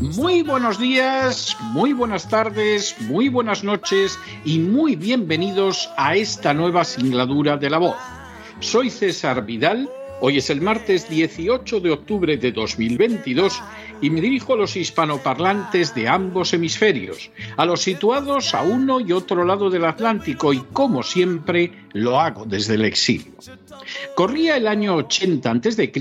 Muy buenos días, muy buenas tardes, muy buenas noches y muy bienvenidos a esta nueva singladura de la voz. Soy César Vidal, hoy es el martes 18 de octubre de 2022 y me dirijo a los hispanoparlantes de ambos hemisferios, a los situados a uno y otro lado del Atlántico y como siempre lo hago desde el exilio. Corría el año 80 a.C.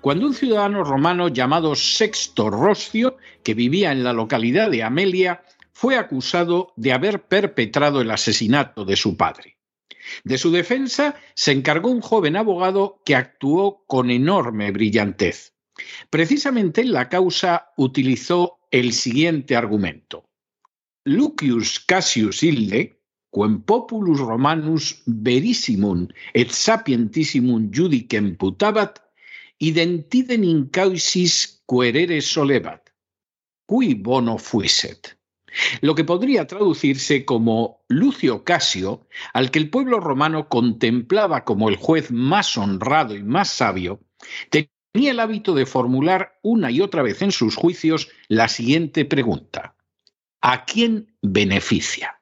cuando un ciudadano romano llamado Sexto Roscio, que vivía en la localidad de Amelia, fue acusado de haber perpetrado el asesinato de su padre. De su defensa se encargó un joven abogado que actuó con enorme brillantez. Precisamente en la causa utilizó el siguiente argumento. Lucius Cassius Ille, quem populus romanus verissimum et sapientissimum judicem putabat, identiden incausis querere solebat, cui bono fuiset. Lo que podría traducirse como Lucio Casio, al que el pueblo romano contemplaba como el juez más honrado y más sabio, tenía el hábito de formular una y otra vez en sus juicios la siguiente pregunta. ¿A quién beneficia?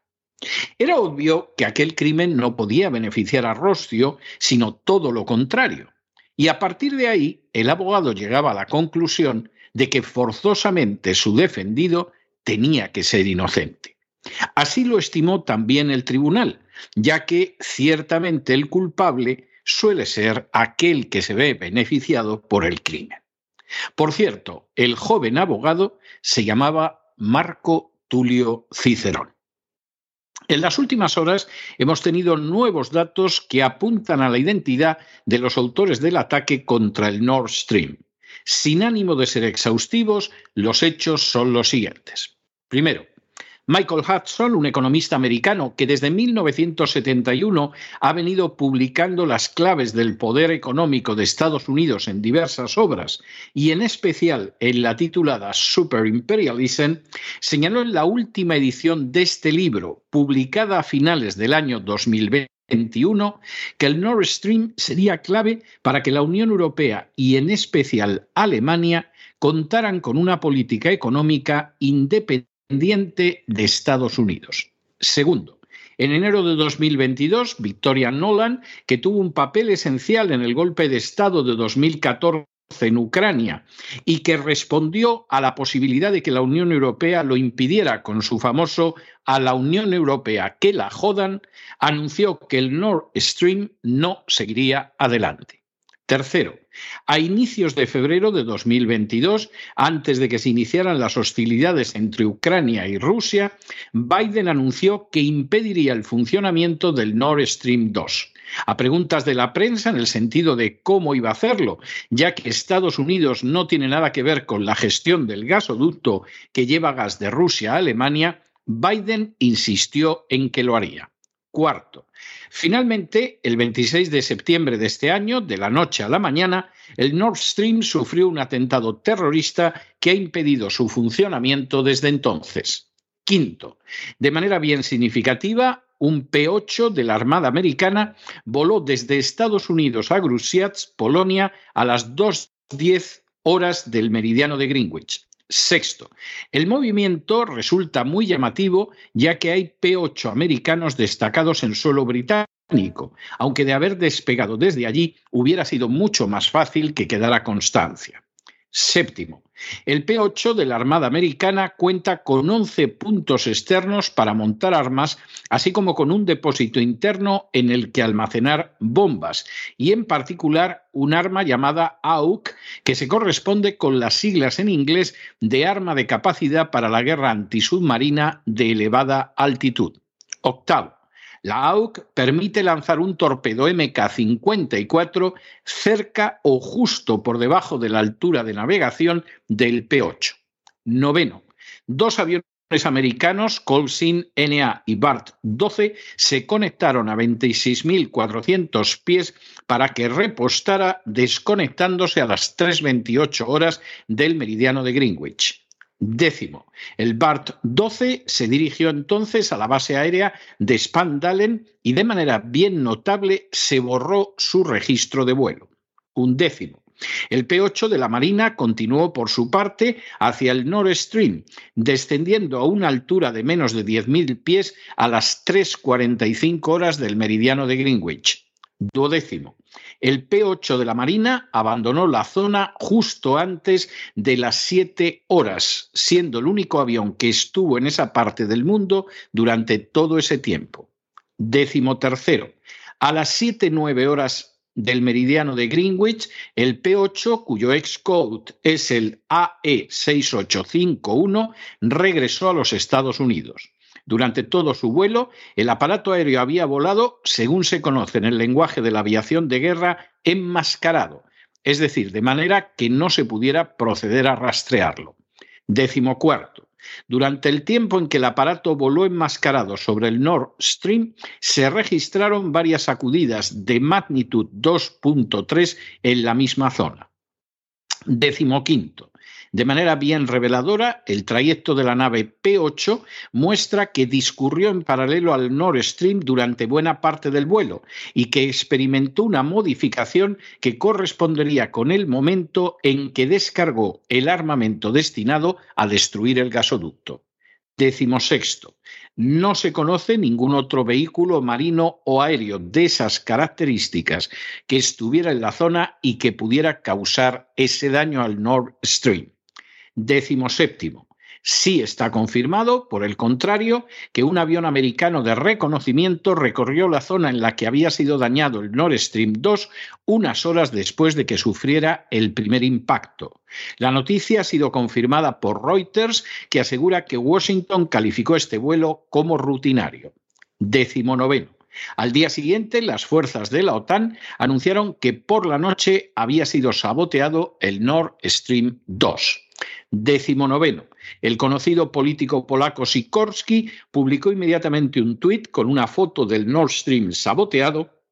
Era obvio que aquel crimen no podía beneficiar a Rostio, sino todo lo contrario. Y a partir de ahí, el abogado llegaba a la conclusión de que forzosamente su defendido tenía que ser inocente. Así lo estimó también el tribunal, ya que ciertamente el culpable suele ser aquel que se ve beneficiado por el crimen. Por cierto, el joven abogado se llamaba Marco Tulio Cicerón. En las últimas horas hemos tenido nuevos datos que apuntan a la identidad de los autores del ataque contra el Nord Stream. Sin ánimo de ser exhaustivos, los hechos son los siguientes. Primero, Michael Hudson, un economista americano que desde 1971 ha venido publicando las claves del poder económico de Estados Unidos en diversas obras y en especial en la titulada Super Imperialism, señaló en la última edición de este libro, publicada a finales del año 2021, que el Nord Stream sería clave para que la Unión Europea y en especial Alemania contaran con una política económica independiente de Estados Unidos. Segundo, en enero de 2022, Victoria Nolan, que tuvo un papel esencial en el golpe de Estado de 2014 en Ucrania y que respondió a la posibilidad de que la Unión Europea lo impidiera con su famoso a la Unión Europea que la jodan, anunció que el Nord Stream no seguiría adelante. Tercero, a inicios de febrero de 2022, antes de que se iniciaran las hostilidades entre Ucrania y Rusia, Biden anunció que impediría el funcionamiento del Nord Stream 2. A preguntas de la prensa en el sentido de cómo iba a hacerlo, ya que Estados Unidos no tiene nada que ver con la gestión del gasoducto que lleva gas de Rusia a Alemania, Biden insistió en que lo haría. Cuarto, finalmente, el 26 de septiembre de este año, de la noche a la mañana, el Nord Stream sufrió un atentado terrorista que ha impedido su funcionamiento desde entonces. Quinto, de manera bien significativa, un P-8 de la Armada Americana voló desde Estados Unidos a Grusiatz, Polonia, a las 2.10 horas del meridiano de Greenwich. Sexto, el movimiento resulta muy llamativo ya que hay P-8 americanos destacados en suelo británico, aunque de haber despegado desde allí hubiera sido mucho más fácil que quedara constancia. Séptimo, el P-8 de la Armada Americana cuenta con 11 puntos externos para montar armas, así como con un depósito interno en el que almacenar bombas, y en particular un arma llamada AUK, que se corresponde con las siglas en inglés de Arma de Capacidad para la Guerra Antisubmarina de Elevada Altitud. Octavo, la AUC permite lanzar un torpedo MK-54 cerca o justo por debajo de la altura de navegación del P-8. Noveno, dos aviones americanos, Colsin NA y BART 12, se conectaron a 26.400 pies para que repostara desconectándose a las 3.28 horas del meridiano de Greenwich. Décimo, el BART 12 se dirigió entonces a la base aérea de Spandalen y de manera bien notable se borró su registro de vuelo. Un décimo. El P-8 de la Marina continuó por su parte hacia el Nord Stream, descendiendo a una altura de menos de 10.000 pies a las 3.45 horas del meridiano de Greenwich. Duodécimo. El P-8 de la Marina abandonó la zona justo antes de las 7 horas, siendo el único avión que estuvo en esa parte del mundo durante todo ese tiempo. Décimo tercero. A las 7-9 horas del meridiano de Greenwich, el P-8, cuyo ex-code es el AE6851, regresó a los Estados Unidos. Durante todo su vuelo, el aparato aéreo había volado, según se conoce en el lenguaje de la aviación de guerra, enmascarado, es decir, de manera que no se pudiera proceder a rastrearlo. Décimo cuarto. Durante el tiempo en que el aparato voló enmascarado sobre el Nord Stream, se registraron varias sacudidas de magnitud 2.3 en la misma zona. Décimo quinto. De manera bien reveladora, el trayecto de la nave P8 muestra que discurrió en paralelo al Nord Stream durante buena parte del vuelo y que experimentó una modificación que correspondería con el momento en que descargó el armamento destinado a destruir el gasoducto. Décimo sexto. No se conoce ningún otro vehículo marino o aéreo de esas características que estuviera en la zona y que pudiera causar ese daño al Nord Stream. Décimo séptimo. Sí está confirmado, por el contrario, que un avión americano de reconocimiento recorrió la zona en la que había sido dañado el Nord Stream 2 unas horas después de que sufriera el primer impacto. La noticia ha sido confirmada por Reuters, que asegura que Washington calificó este vuelo como rutinario. Décimo noveno. Al día siguiente, las fuerzas de la OTAN anunciaron que por la noche había sido saboteado el Nord Stream 2. Décimo noveno. El conocido político polaco Sikorski publicó inmediatamente un tuit con una foto del Nord Stream saboteado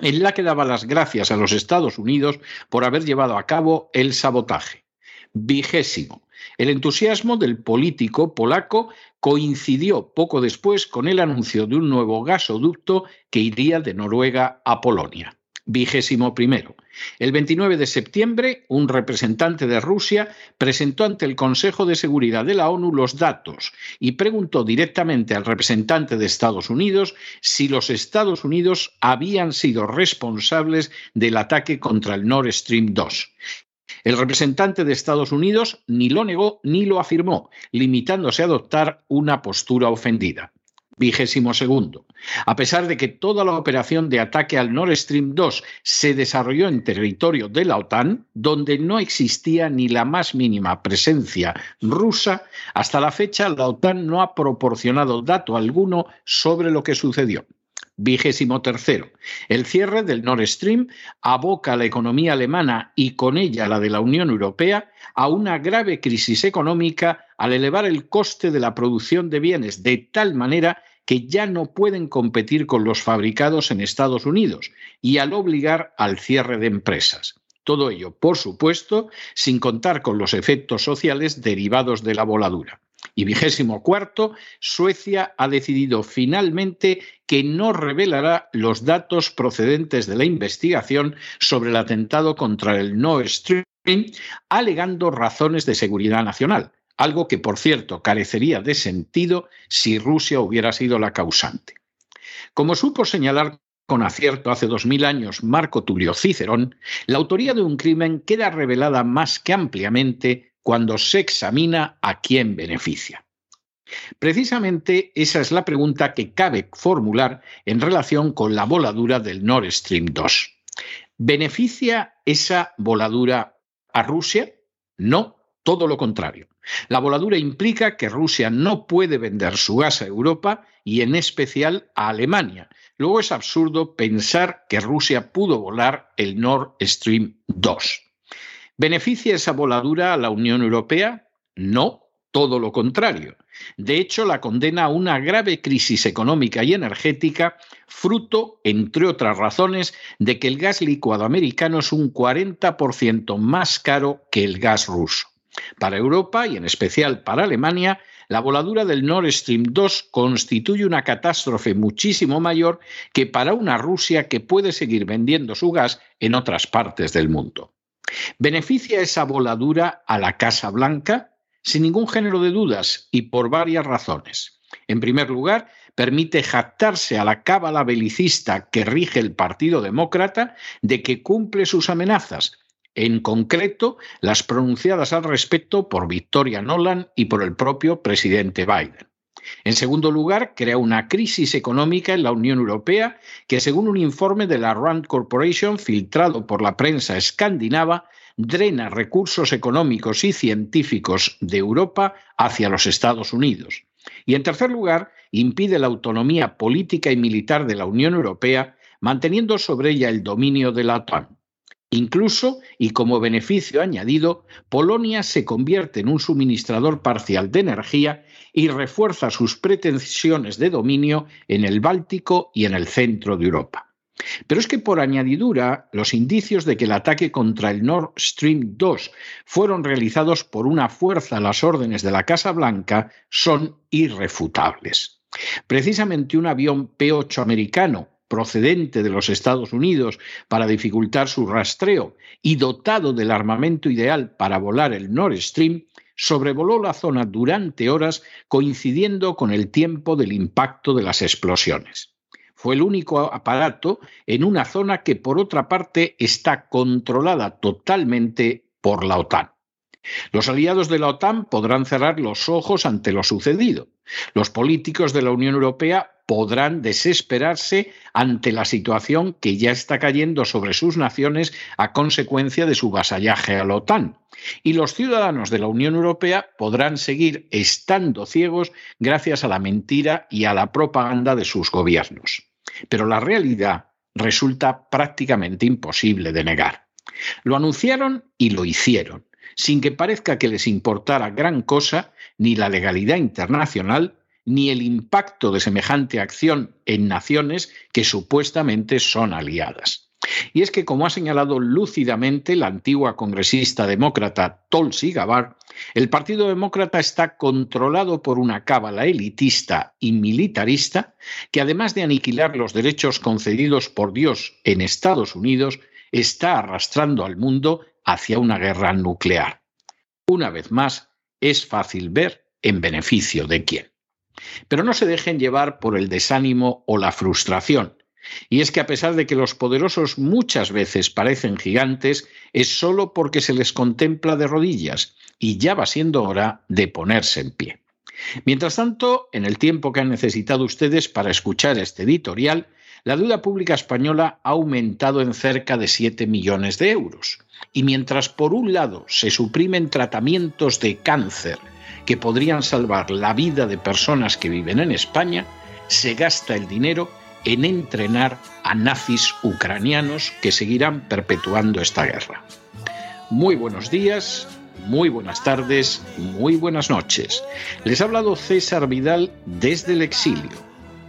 en la que daba las gracias a los Estados Unidos por haber llevado a cabo el sabotaje. Vigésimo. El entusiasmo del político polaco coincidió poco después con el anuncio de un nuevo gasoducto que iría de Noruega a Polonia vigésimo primero. El 29 de septiembre, un representante de Rusia presentó ante el Consejo de Seguridad de la ONU los datos y preguntó directamente al representante de Estados Unidos si los Estados Unidos habían sido responsables del ataque contra el Nord Stream 2. El representante de Estados Unidos ni lo negó ni lo afirmó, limitándose a adoptar una postura ofendida vigésimo segundo. A pesar de que toda la operación de ataque al Nord Stream 2 se desarrolló en territorio de la OTAN, donde no existía ni la más mínima presencia rusa, hasta la fecha la OTAN no ha proporcionado dato alguno sobre lo que sucedió. Vigésimo tercero. El cierre del Nord Stream aboca a la economía alemana y con ella la de la Unión Europea a una grave crisis económica al elevar el coste de la producción de bienes de tal manera que ya no pueden competir con los fabricados en Estados Unidos y al obligar al cierre de empresas. Todo ello, por supuesto, sin contar con los efectos sociales derivados de la voladura. Y vigésimo cuarto, Suecia ha decidido finalmente que no revelará los datos procedentes de la investigación sobre el atentado contra el Nord Stream alegando razones de seguridad nacional, algo que, por cierto, carecería de sentido si Rusia hubiera sido la causante. Como supo señalar con acierto hace dos mil años Marco Tulio Cicerón, la autoría de un crimen queda revelada más que ampliamente cuando se examina a quién beneficia. Precisamente esa es la pregunta que cabe formular en relación con la voladura del Nord Stream 2. ¿Beneficia esa voladura a Rusia? No, todo lo contrario. La voladura implica que Rusia no puede vender su gas a Europa y en especial a Alemania. Luego es absurdo pensar que Rusia pudo volar el Nord Stream 2. ¿Beneficia esa voladura a la Unión Europea? No, todo lo contrario. De hecho, la condena a una grave crisis económica y energética, fruto, entre otras razones, de que el gas licuado americano es un 40% más caro que el gas ruso. Para Europa y en especial para Alemania, la voladura del Nord Stream 2 constituye una catástrofe muchísimo mayor que para una Rusia que puede seguir vendiendo su gas en otras partes del mundo. ¿Beneficia esa voladura a la Casa Blanca? Sin ningún género de dudas y por varias razones. En primer lugar, permite jactarse a la cábala belicista que rige el Partido Demócrata de que cumple sus amenazas, en concreto las pronunciadas al respecto por Victoria Nolan y por el propio presidente Biden. En segundo lugar, crea una crisis económica en la Unión Europea que, según un informe de la Rand Corporation filtrado por la prensa escandinava, drena recursos económicos y científicos de Europa hacia los Estados Unidos. Y en tercer lugar, impide la autonomía política y militar de la Unión Europea, manteniendo sobre ella el dominio de la OTAN. Incluso, y como beneficio añadido, Polonia se convierte en un suministrador parcial de energía y refuerza sus pretensiones de dominio en el Báltico y en el centro de Europa. Pero es que por añadidura, los indicios de que el ataque contra el Nord Stream 2 fueron realizados por una fuerza a las órdenes de la Casa Blanca son irrefutables. Precisamente un avión P-8 americano procedente de los Estados Unidos para dificultar su rastreo y dotado del armamento ideal para volar el Nord Stream, sobrevoló la zona durante horas coincidiendo con el tiempo del impacto de las explosiones. Fue el único aparato en una zona que, por otra parte, está controlada totalmente por la OTAN. Los aliados de la OTAN podrán cerrar los ojos ante lo sucedido. Los políticos de la Unión Europea podrán desesperarse ante la situación que ya está cayendo sobre sus naciones a consecuencia de su vasallaje a la OTAN. Y los ciudadanos de la Unión Europea podrán seguir estando ciegos gracias a la mentira y a la propaganda de sus gobiernos. Pero la realidad resulta prácticamente imposible de negar. Lo anunciaron y lo hicieron, sin que parezca que les importara gran cosa ni la legalidad internacional ni el impacto de semejante acción en naciones que supuestamente son aliadas. Y es que, como ha señalado lúcidamente la antigua congresista demócrata Tulsi Gabbard, el Partido Demócrata está controlado por una cábala elitista y militarista que, además de aniquilar los derechos concedidos por Dios en Estados Unidos, está arrastrando al mundo hacia una guerra nuclear. Una vez más, es fácil ver en beneficio de quién. Pero no se dejen llevar por el desánimo o la frustración. Y es que a pesar de que los poderosos muchas veces parecen gigantes, es solo porque se les contempla de rodillas y ya va siendo hora de ponerse en pie. Mientras tanto, en el tiempo que han necesitado ustedes para escuchar este editorial, la deuda pública española ha aumentado en cerca de 7 millones de euros. Y mientras por un lado se suprimen tratamientos de cáncer que podrían salvar la vida de personas que viven en España, se gasta el dinero en entrenar a nazis ucranianos que seguirán perpetuando esta guerra. Muy buenos días, muy buenas tardes, muy buenas noches. Les ha hablado César Vidal desde el exilio.